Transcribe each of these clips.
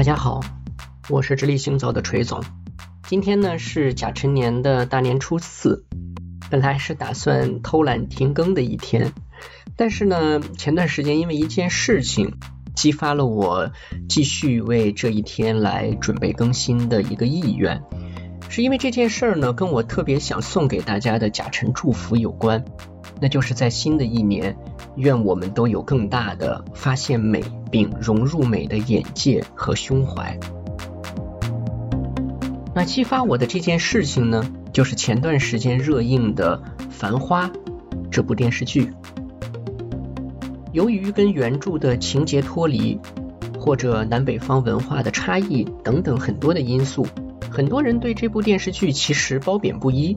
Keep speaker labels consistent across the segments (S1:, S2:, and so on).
S1: 大家好，我是直立行走的锤总。今天呢是甲辰年的大年初四，本来是打算偷懒停更的一天，但是呢前段时间因为一件事情，激发了我继续为这一天来准备更新的一个意愿。是因为这件事儿呢跟我特别想送给大家的甲辰祝福有关，那就是在新的一年，愿我们都有更大的发现美并融入美的眼界和胸怀。那激发我的这件事情呢，就是前段时间热映的《繁花》这部电视剧。由于跟原著的情节脱离，或者南北方文化的差异等等很多的因素，很多人对这部电视剧其实褒贬不一。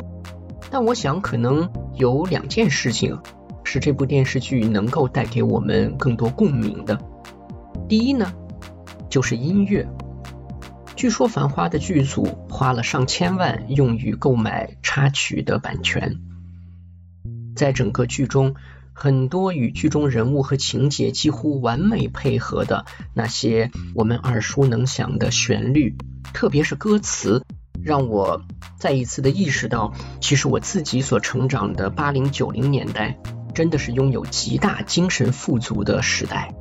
S1: 但我想，可能有两件事情是这部电视剧能够带给我们更多共鸣的。第一呢，就是音乐。据说《繁花》的剧组花了上千万用于购买插曲的版权，在整个剧中，很多与剧中人物和情节几乎完美配合的那些我们耳熟能详的旋律，特别是歌词，让我再一次的意识到，其实我自己所成长的八零九零年代，真的是拥有极大精神富足的时代。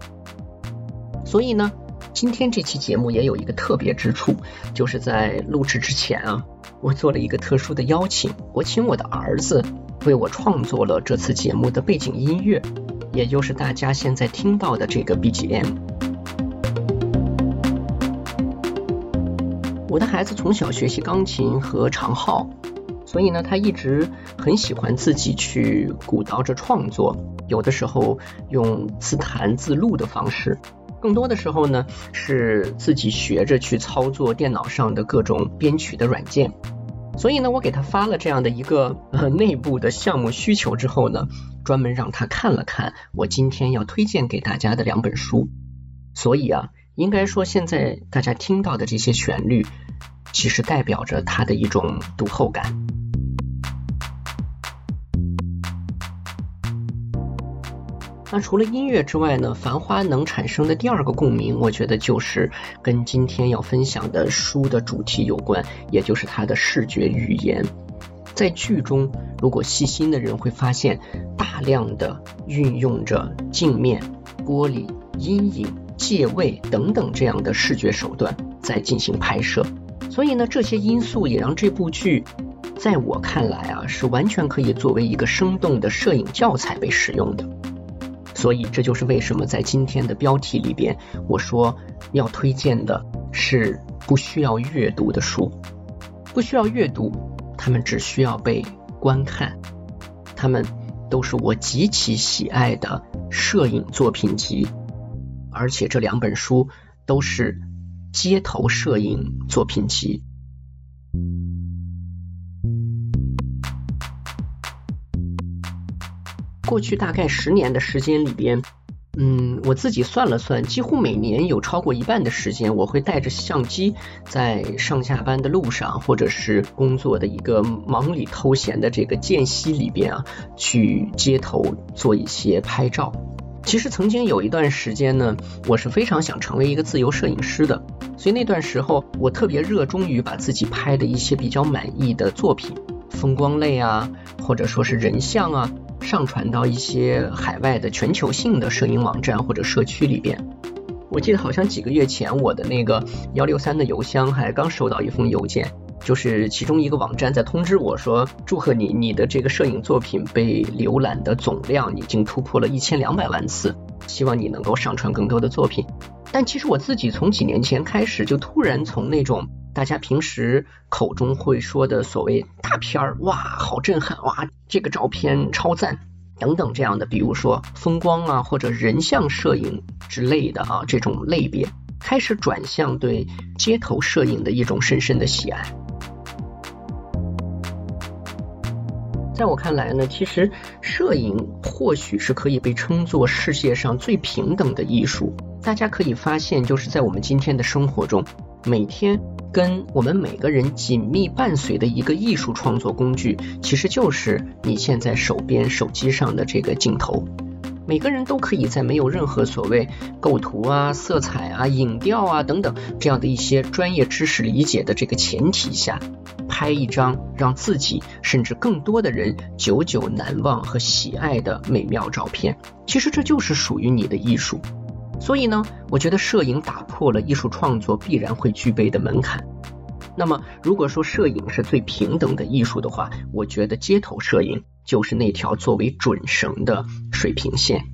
S1: 所以呢。今天这期节目也有一个特别之处，就是在录制之前啊，我做了一个特殊的邀请，我请我的儿子为我创作了这次节目的背景音乐，也就是大家现在听到的这个 BGM。我的孩子从小学习钢琴和长号，所以呢，他一直很喜欢自己去鼓捣着创作，有的时候用自弹自录的方式。更多的时候呢，是自己学着去操作电脑上的各种编曲的软件。所以呢，我给他发了这样的一个呃内部的项目需求之后呢，专门让他看了看我今天要推荐给大家的两本书。所以啊，应该说现在大家听到的这些旋律，其实代表着他的一种读后感。那除了音乐之外呢，《繁花》能产生的第二个共鸣，我觉得就是跟今天要分享的书的主题有关，也就是它的视觉语言。在剧中，如果细心的人会发现，大量的运用着镜面、玻璃、阴影、借位等等这样的视觉手段在进行拍摄。所以呢，这些因素也让这部剧，在我看来啊，是完全可以作为一个生动的摄影教材被使用的。所以，这就是为什么在今天的标题里边，我说要推荐的是不需要阅读的书，不需要阅读，他们只需要被观看，他们都是我极其喜爱的摄影作品集，而且这两本书都是街头摄影作品集。过去大概十年的时间里边，嗯，我自己算了算，几乎每年有超过一半的时间，我会带着相机在上下班的路上，或者是工作的一个忙里偷闲的这个间隙里边啊，去街头做一些拍照。其实曾经有一段时间呢，我是非常想成为一个自由摄影师的，所以那段时候我特别热衷于把自己拍的一些比较满意的作品，风光类啊，或者说是人像啊。上传到一些海外的全球性的摄影网站或者社区里边。我记得好像几个月前，我的那个幺六三的邮箱还刚收到一封邮件，就是其中一个网站在通知我说：“祝贺你，你的这个摄影作品被浏览的总量已经突破了一千两百万次，希望你能够上传更多的作品。”但其实我自己从几年前开始，就突然从那种大家平时口中会说的所谓大片儿，哇，好震撼，哇，这个照片超赞，等等这样的，比如说风光啊或者人像摄影之类的啊这种类别，开始转向对街头摄影的一种深深的喜爱。在我看来呢，其实摄影或许是可以被称作世界上最平等的艺术。大家可以发现，就是在我们今天的生活中，每天跟我们每个人紧密伴随的一个艺术创作工具，其实就是你现在手边手机上的这个镜头。每个人都可以在没有任何所谓构图啊、色彩啊、影调啊等等这样的一些专业知识理解的这个前提下，拍一张让自己甚至更多的人久久难忘和喜爱的美妙照片。其实这就是属于你的艺术。所以呢，我觉得摄影打破了艺术创作必然会具备的门槛。那么，如果说摄影是最平等的艺术的话，我觉得街头摄影就是那条作为准绳的水平线。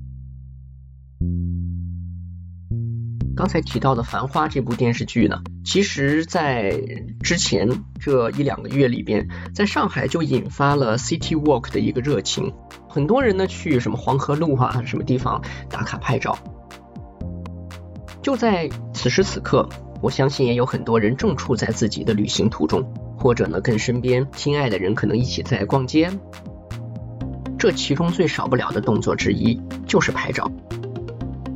S1: 刚才提到的《繁花》这部电视剧呢，其实在之前这一两个月里边，在上海就引发了 City Walk 的一个热情，很多人呢去什么黄河路啊什么地方打卡拍照。就在此时此刻。我相信也有很多人正处在自己的旅行途中，或者呢跟身边亲爱的人可能一起在逛街。这其中最少不了的动作之一就是拍照。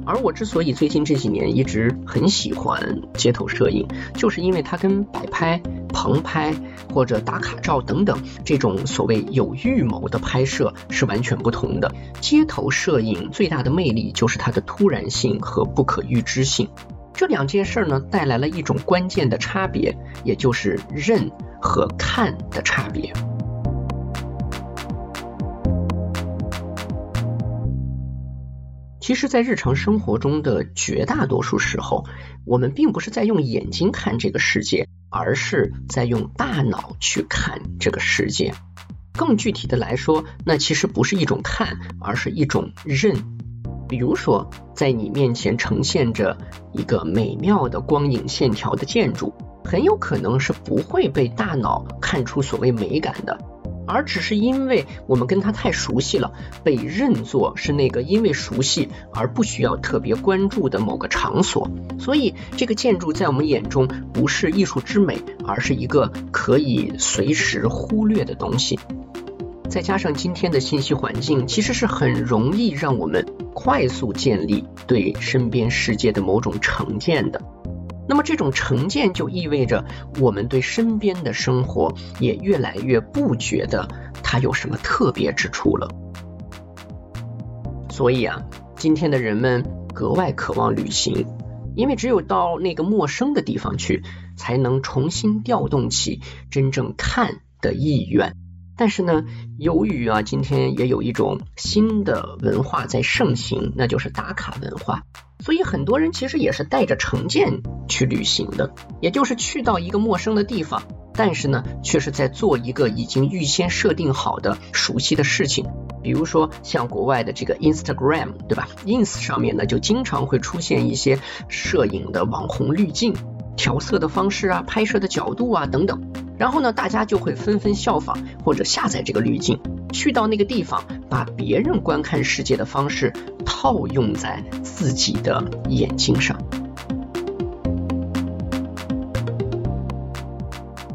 S1: 而我之所以最近这几年一直很喜欢街头摄影，就是因为它跟摆拍、棚拍或者打卡照等等这种所谓有预谋的拍摄是完全不同的。街头摄影最大的魅力就是它的突然性和不可预知性。这两件事呢，带来了一种关键的差别，也就是认和看的差别。其实，在日常生活中的绝大多数时候，我们并不是在用眼睛看这个世界，而是在用大脑去看这个世界。更具体的来说，那其实不是一种看，而是一种认。比如说，在你面前呈现着一个美妙的光影线条的建筑，很有可能是不会被大脑看出所谓美感的，而只是因为我们跟它太熟悉了，被认作是那个因为熟悉而不需要特别关注的某个场所，所以这个建筑在我们眼中不是艺术之美，而是一个可以随时忽略的东西。再加上今天的信息环境，其实是很容易让我们快速建立对身边世界的某种成见的。那么这种成见就意味着我们对身边的生活也越来越不觉得它有什么特别之处了。所以啊，今天的人们格外渴望旅行，因为只有到那个陌生的地方去，才能重新调动起真正看的意愿。但是呢，由于啊，今天也有一种新的文化在盛行，那就是打卡文化，所以很多人其实也是带着成见去旅行的，也就是去到一个陌生的地方，但是呢，却是在做一个已经预先设定好的熟悉的事情，比如说像国外的这个 Instagram，对吧？Ins 上面呢，就经常会出现一些摄影的网红滤镜。调色的方式啊，拍摄的角度啊等等，然后呢，大家就会纷纷效仿或者下载这个滤镜，去到那个地方，把别人观看世界的方式套用在自己的眼睛上。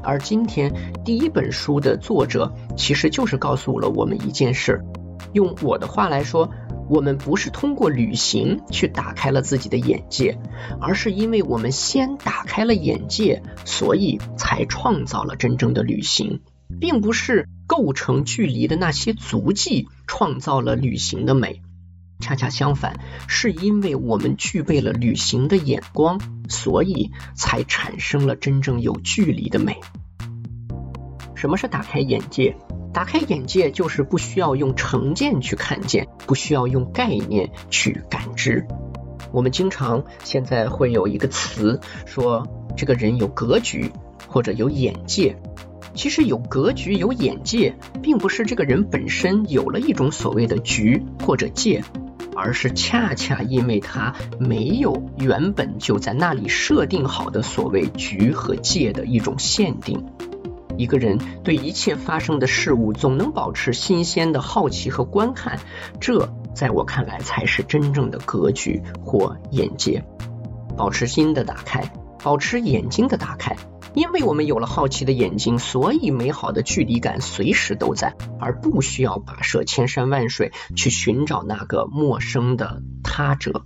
S1: 而今天第一本书的作者，其实就是告诉了我们一件事，用我的话来说。我们不是通过旅行去打开了自己的眼界，而是因为我们先打开了眼界，所以才创造了真正的旅行，并不是构成距离的那些足迹创造了旅行的美。恰恰相反，是因为我们具备了旅行的眼光，所以才产生了真正有距离的美。什么是打开眼界？打开眼界就是不需要用成见去看见，不需要用概念去感知。我们经常现在会有一个词说这个人有格局或者有眼界。其实有格局有眼界，并不是这个人本身有了一种所谓的局或者界，而是恰恰因为他没有原本就在那里设定好的所谓局和界的一种限定。一个人对一切发生的事物总能保持新鲜的好奇和观看，这在我看来才是真正的格局或眼界。保持心的打开，保持眼睛的打开，因为我们有了好奇的眼睛，所以美好的距离感随时都在，而不需要跋涉千山万水去寻找那个陌生的他者。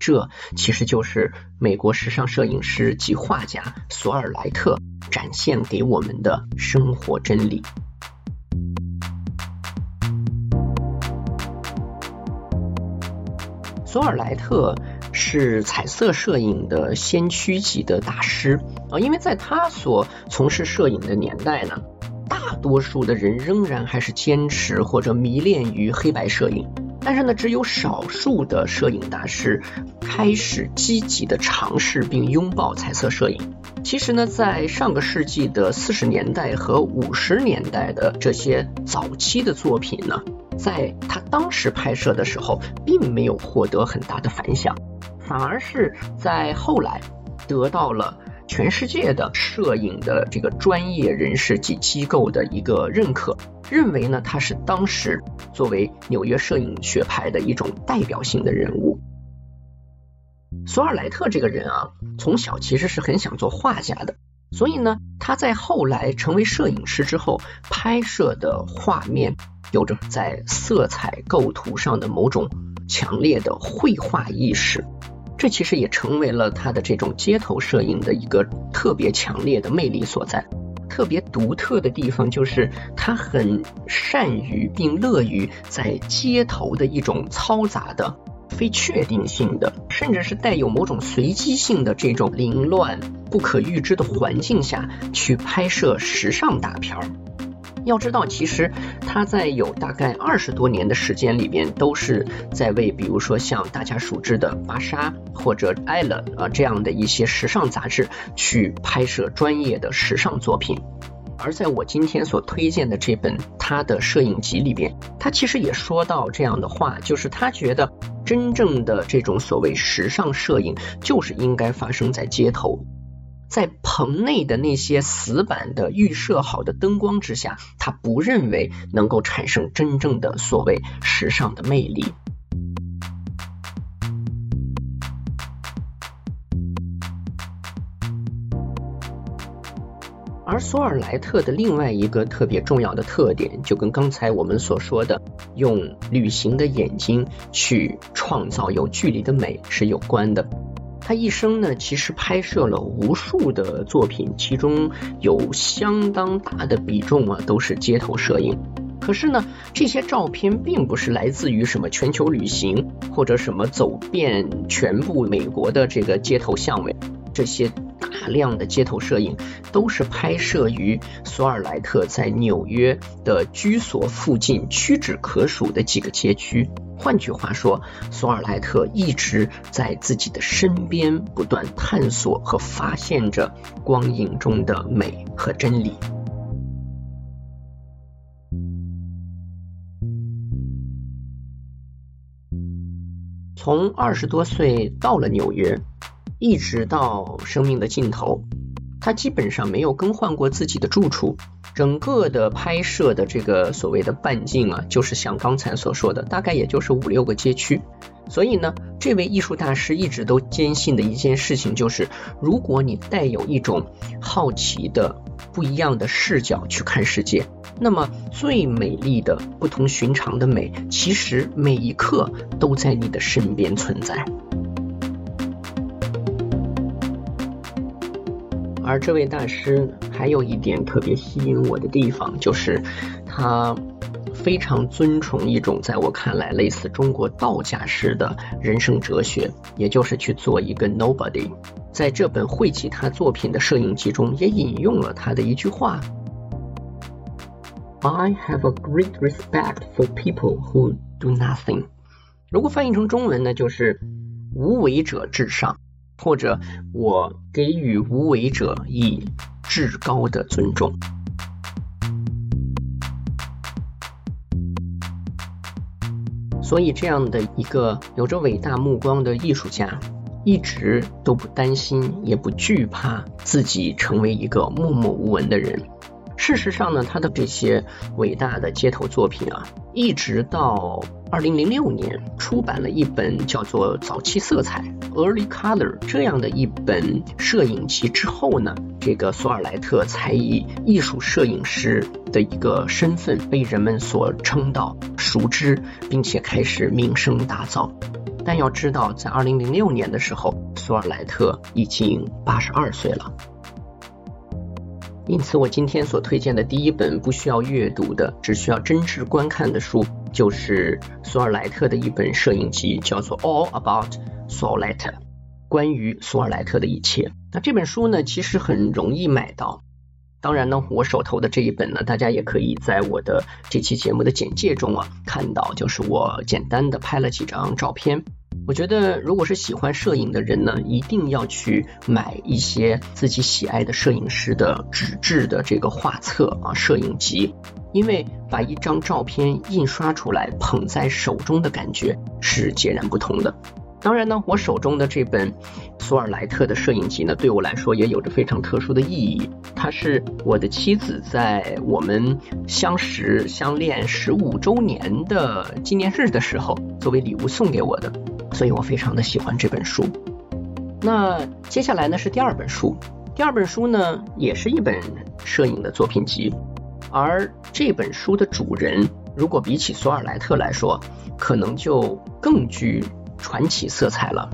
S1: 这其实就是美国时尚摄影师及画家索尔莱特展现给我们的生活真理。索尔莱特是彩色摄影的先驱级的大师啊，因为在他所从事摄影的年代呢，大多数的人仍然还是坚持或者迷恋于黑白摄影。但是呢，只有少数的摄影大师开始积极的尝试并拥抱彩色摄影。其实呢，在上个世纪的四十年代和五十年代的这些早期的作品呢，在他当时拍摄的时候，并没有获得很大的反响，反而是在后来得到了全世界的摄影的这个专业人士及机构的一个认可。认为呢，他是当时作为纽约摄影学派的一种代表性的人物。索尔莱特这个人啊，从小其实是很想做画家的，所以呢，他在后来成为摄影师之后，拍摄的画面有着在色彩构图上的某种强烈的绘画意识，这其实也成为了他的这种街头摄影的一个特别强烈的魅力所在。特别独特的地方就是他很善于并乐于在街头的一种嘈杂的、非确定性的，甚至是带有某种随机性的这种凌乱、不可预知的环境下去拍摄时尚大片儿。要知道，其实他在有大概二十多年的时间里边，都是在为比如说像大家熟知的《芭莎》或者《艾伦》啊这样的一些时尚杂志去拍摄专业的时尚作品。而在我今天所推荐的这本他的摄影集里边，他其实也说到这样的话，就是他觉得真正的这种所谓时尚摄影，就是应该发生在街头。在棚内的那些死板的预设好的灯光之下，他不认为能够产生真正的所谓时尚的魅力。而索尔莱特的另外一个特别重要的特点，就跟刚才我们所说的用旅行的眼睛去创造有距离的美是有关的。他一生呢，其实拍摄了无数的作品，其中有相当大的比重啊，都是街头摄影。可是呢，这些照片并不是来自于什么全球旅行，或者什么走遍全部美国的这个街头巷尾，这些。大量的街头摄影都是拍摄于索尔莱特在纽约的居所附近屈指可数的几个街区。换句话说，索尔莱特一直在自己的身边不断探索和发现着光影中的美和真理。从二十多岁到了纽约。一直到生命的尽头，他基本上没有更换过自己的住处。整个的拍摄的这个所谓的半径啊，就是像刚才所说的，大概也就是五六个街区。所以呢，这位艺术大师一直都坚信的一件事情就是，如果你带有一种好奇的、不一样的视角去看世界，那么最美丽的、不同寻常的美，其实每一刻都在你的身边存在。而这位大师还有一点特别吸引我的地方，就是他非常尊崇一种在我看来类似中国道家式的人生哲学，也就是去做一个 nobody。在这本汇集他作品的摄影集中，也引用了他的一句话：“I have a great respect for people who do nothing。”如果翻译成中文呢，就是“无为者至上”。或者我给予无为者以至高的尊重。所以，这样的一个有着伟大目光的艺术家，一直都不担心，也不惧怕自己成为一个默默无闻的人。事实上呢，他的这些伟大的街头作品啊，一直到二零零六年出版了一本叫做《早期色彩》。Early Color 这样的一本摄影集之后呢，这个索尔莱特才以艺术摄影师的一个身份被人们所称道、熟知，并且开始名声大噪。但要知道，在2006年的时候，索尔莱特已经82岁了。因此，我今天所推荐的第一本不需要阅读的，只需要真挚观看的书，就是索尔莱特的一本摄影集，叫做《All About s o l e t t 关于索尔莱特的一切。那这本书呢，其实很容易买到。当然呢，我手头的这一本呢，大家也可以在我的这期节目的简介中啊看到，就是我简单的拍了几张照片。我觉得，如果是喜欢摄影的人呢，一定要去买一些自己喜爱的摄影师的纸质的这个画册啊，摄影集，因为把一张照片印刷出来，捧在手中的感觉是截然不同的。当然呢，我手中的这本索尔莱特的摄影集呢，对我来说也有着非常特殊的意义。它是我的妻子在我们相识相恋十五周年的纪念日的时候，作为礼物送给我的，所以我非常的喜欢这本书。那接下来呢是第二本书，第二本书呢也是一本摄影的作品集，而这本书的主人，如果比起索尔莱特来说，可能就更具。传奇色彩了，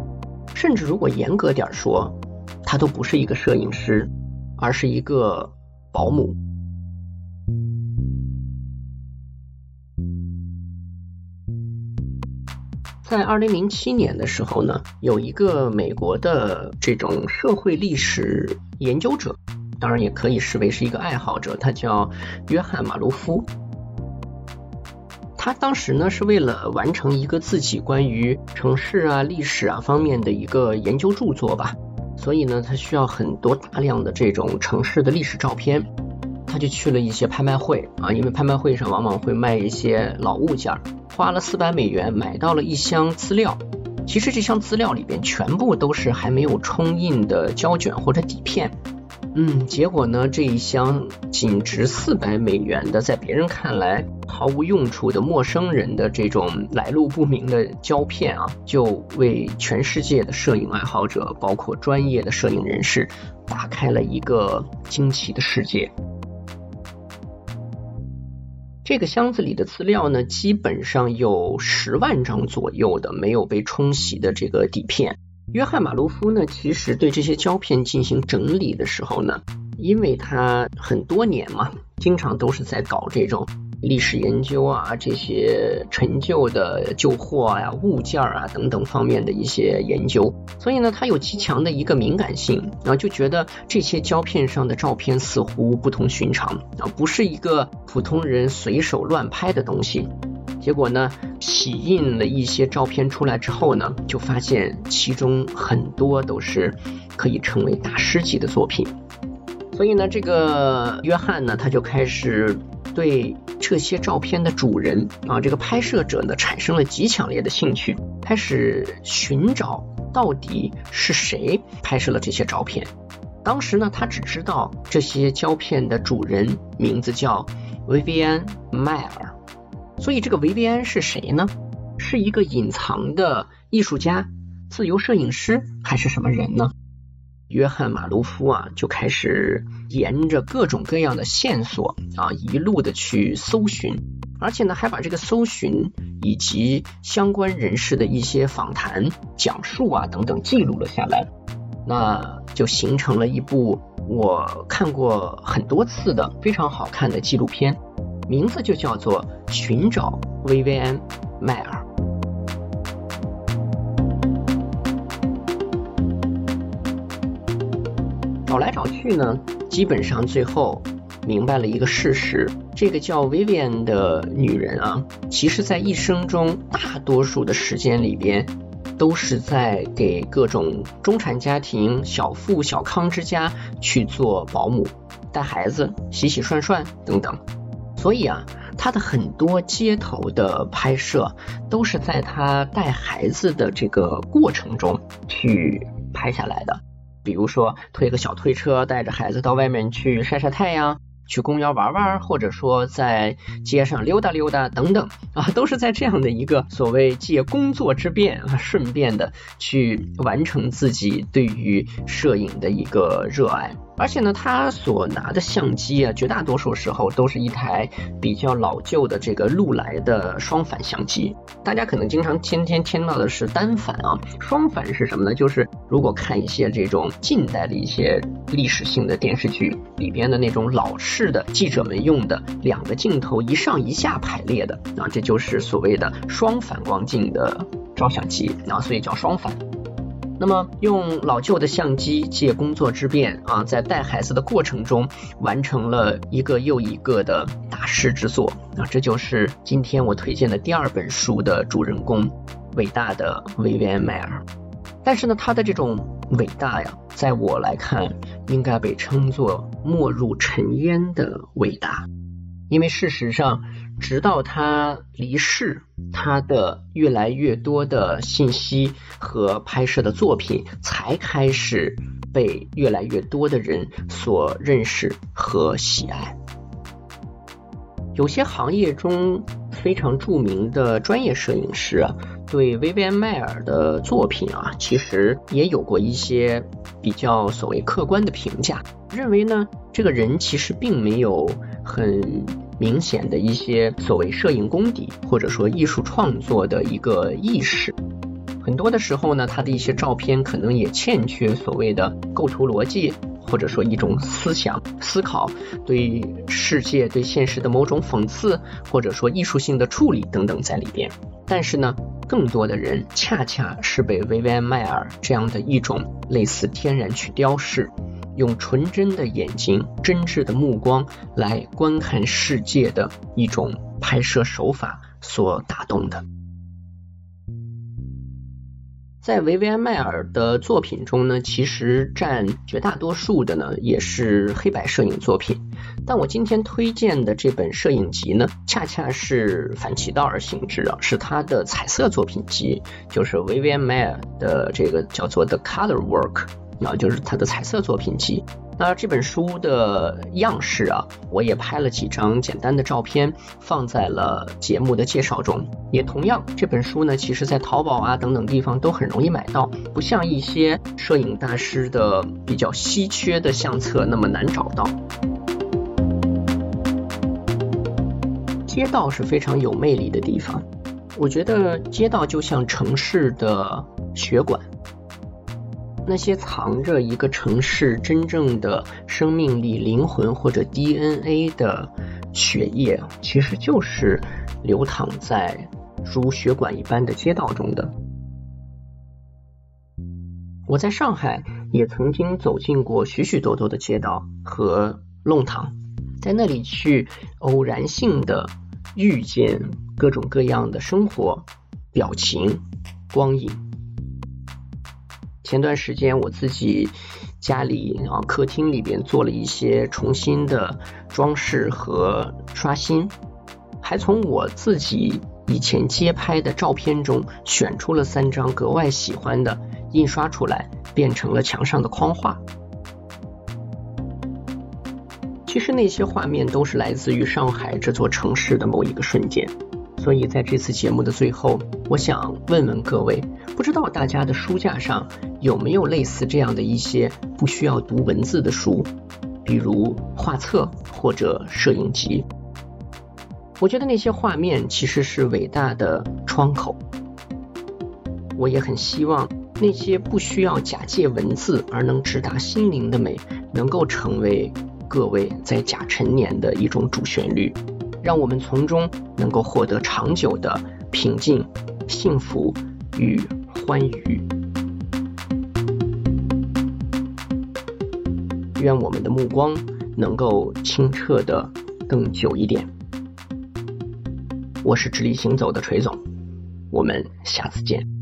S1: 甚至如果严格点说，他都不是一个摄影师，而是一个保姆。在二零零七年的时候呢，有一个美国的这种社会历史研究者，当然也可以视为是一个爱好者，他叫约翰马卢夫。他当时呢是为了完成一个自己关于城市啊、历史啊方面的一个研究著作吧，所以呢他需要很多大量的这种城市的历史照片，他就去了一些拍卖会啊，因为拍卖会上往往会卖一些老物件，花了四百美元买到了一箱资料，其实这箱资料里边全部都是还没有冲印的胶卷或者底片。嗯，结果呢，这一箱仅值四百美元的，在别人看来毫无用处的陌生人的这种来路不明的胶片啊，就为全世界的摄影爱好者，包括专业的摄影人士，打开了一个惊奇的世界。这个箱子里的资料呢，基本上有十万张左右的没有被冲洗的这个底片。约翰马卢夫呢，其实对这些胶片进行整理的时候呢，因为他很多年嘛，经常都是在搞这种历史研究啊，这些陈旧的旧货呀、物件啊等等方面的一些研究，所以呢，他有极强的一个敏感性，然后就觉得这些胶片上的照片似乎不同寻常啊，不是一个普通人随手乱拍的东西。结果呢，洗印了一些照片出来之后呢，就发现其中很多都是可以成为大师级的作品。所以呢，这个约翰呢，他就开始对这些照片的主人啊，这个拍摄者呢，产生了极强烈的兴趣，开始寻找到底是谁拍摄了这些照片。当时呢，他只知道这些胶片的主人名字叫维维安·迈尔。所以这个维维安是谁呢？是一个隐藏的艺术家、自由摄影师，还是什么人呢？约翰马卢夫啊，就开始沿着各种各样的线索啊，一路的去搜寻，而且呢，还把这个搜寻以及相关人士的一些访谈、讲述啊等等记录了下来，那就形成了一部我看过很多次的非常好看的纪录片。名字就叫做《寻找薇薇安·迈尔》。找来找去呢，基本上最后明白了一个事实：这个叫薇薇安的女人啊，其实在一生中大多数的时间里边，都是在给各种中产家庭、小富小康之家去做保姆、带孩子、洗洗涮涮等等。所以啊，他的很多街头的拍摄都是在他带孩子的这个过程中去拍下来的。比如说推个小推车，带着孩子到外面去晒晒太阳，去公园玩玩，或者说在街上溜达溜达等等啊，都是在这样的一个所谓借工作之便啊，顺便的去完成自己对于摄影的一个热爱。而且呢，他所拿的相机啊，绝大多数时候都是一台比较老旧的这个禄来的双反相机。大家可能经常天天听到的是单反啊，双反是什么呢？就是如果看一些这种近代的一些历史性的电视剧里边的那种老式的记者们用的两个镜头一上一下排列的啊，这就是所谓的双反光镜的照相机啊，所以叫双反。那么，用老旧的相机借工作之便啊，在带孩子的过程中，完成了一个又一个的大师之作。啊，这就是今天我推荐的第二本书的主人公，伟大的维维安·迈尔。但是呢，他的这种伟大呀，在我来看，应该被称作没入尘烟的伟大，因为事实上。直到他离世，他的越来越多的信息和拍摄的作品才开始被越来越多的人所认识和喜爱。有些行业中非常著名的专业摄影师啊，对维维安·迈尔的作品啊，其实也有过一些比较所谓客观的评价，认为呢，这个人其实并没有很。明显的一些所谓摄影功底，或者说艺术创作的一个意识，很多的时候呢，他的一些照片可能也欠缺所谓的构图逻辑，或者说一种思想思考，对世界、对现实的某种讽刺，或者说艺术性的处理等等在里边。但是呢，更多的人恰恰是被维维安·迈尔这样的一种类似天然去雕饰。用纯真的眼睛、真挚的目光来观看世界的一种拍摄手法所打动的。在维维安·迈尔的作品中呢，其实占绝大多数的呢也是黑白摄影作品。但我今天推荐的这本摄影集呢，恰恰是反其道而行之啊，是他的彩色作品集，就是维维安·迈尔的这个叫做《The Color Work》。啊，就是他的彩色作品集。那这本书的样式啊，我也拍了几张简单的照片，放在了节目的介绍中。也同样，这本书呢，其实在淘宝啊等等地方都很容易买到，不像一些摄影大师的比较稀缺的相册那么难找到。街道是非常有魅力的地方，我觉得街道就像城市的血管。那些藏着一个城市真正的生命力、灵魂或者 DNA 的血液，其实就是流淌在如血管一般的街道中的。我在上海也曾经走进过许许多多的街道和弄堂，在那里去偶然性的遇见各种各样的生活、表情、光影。前段时间我自己家里啊客厅里边做了一些重新的装饰和刷新，还从我自己以前街拍的照片中选出了三张格外喜欢的，印刷出来变成了墙上的框画。其实那些画面都是来自于上海这座城市的某一个瞬间。所以在这次节目的最后，我想问问各位，不知道大家的书架上有没有类似这样的一些不需要读文字的书，比如画册或者摄影集？我觉得那些画面其实是伟大的窗口。我也很希望那些不需要假借文字而能直达心灵的美，能够成为各位在甲辰年的一种主旋律。让我们从中能够获得长久的平静、幸福与欢愉。愿我们的目光能够清澈的更久一点。我是直立行走的锤总，我们下次见。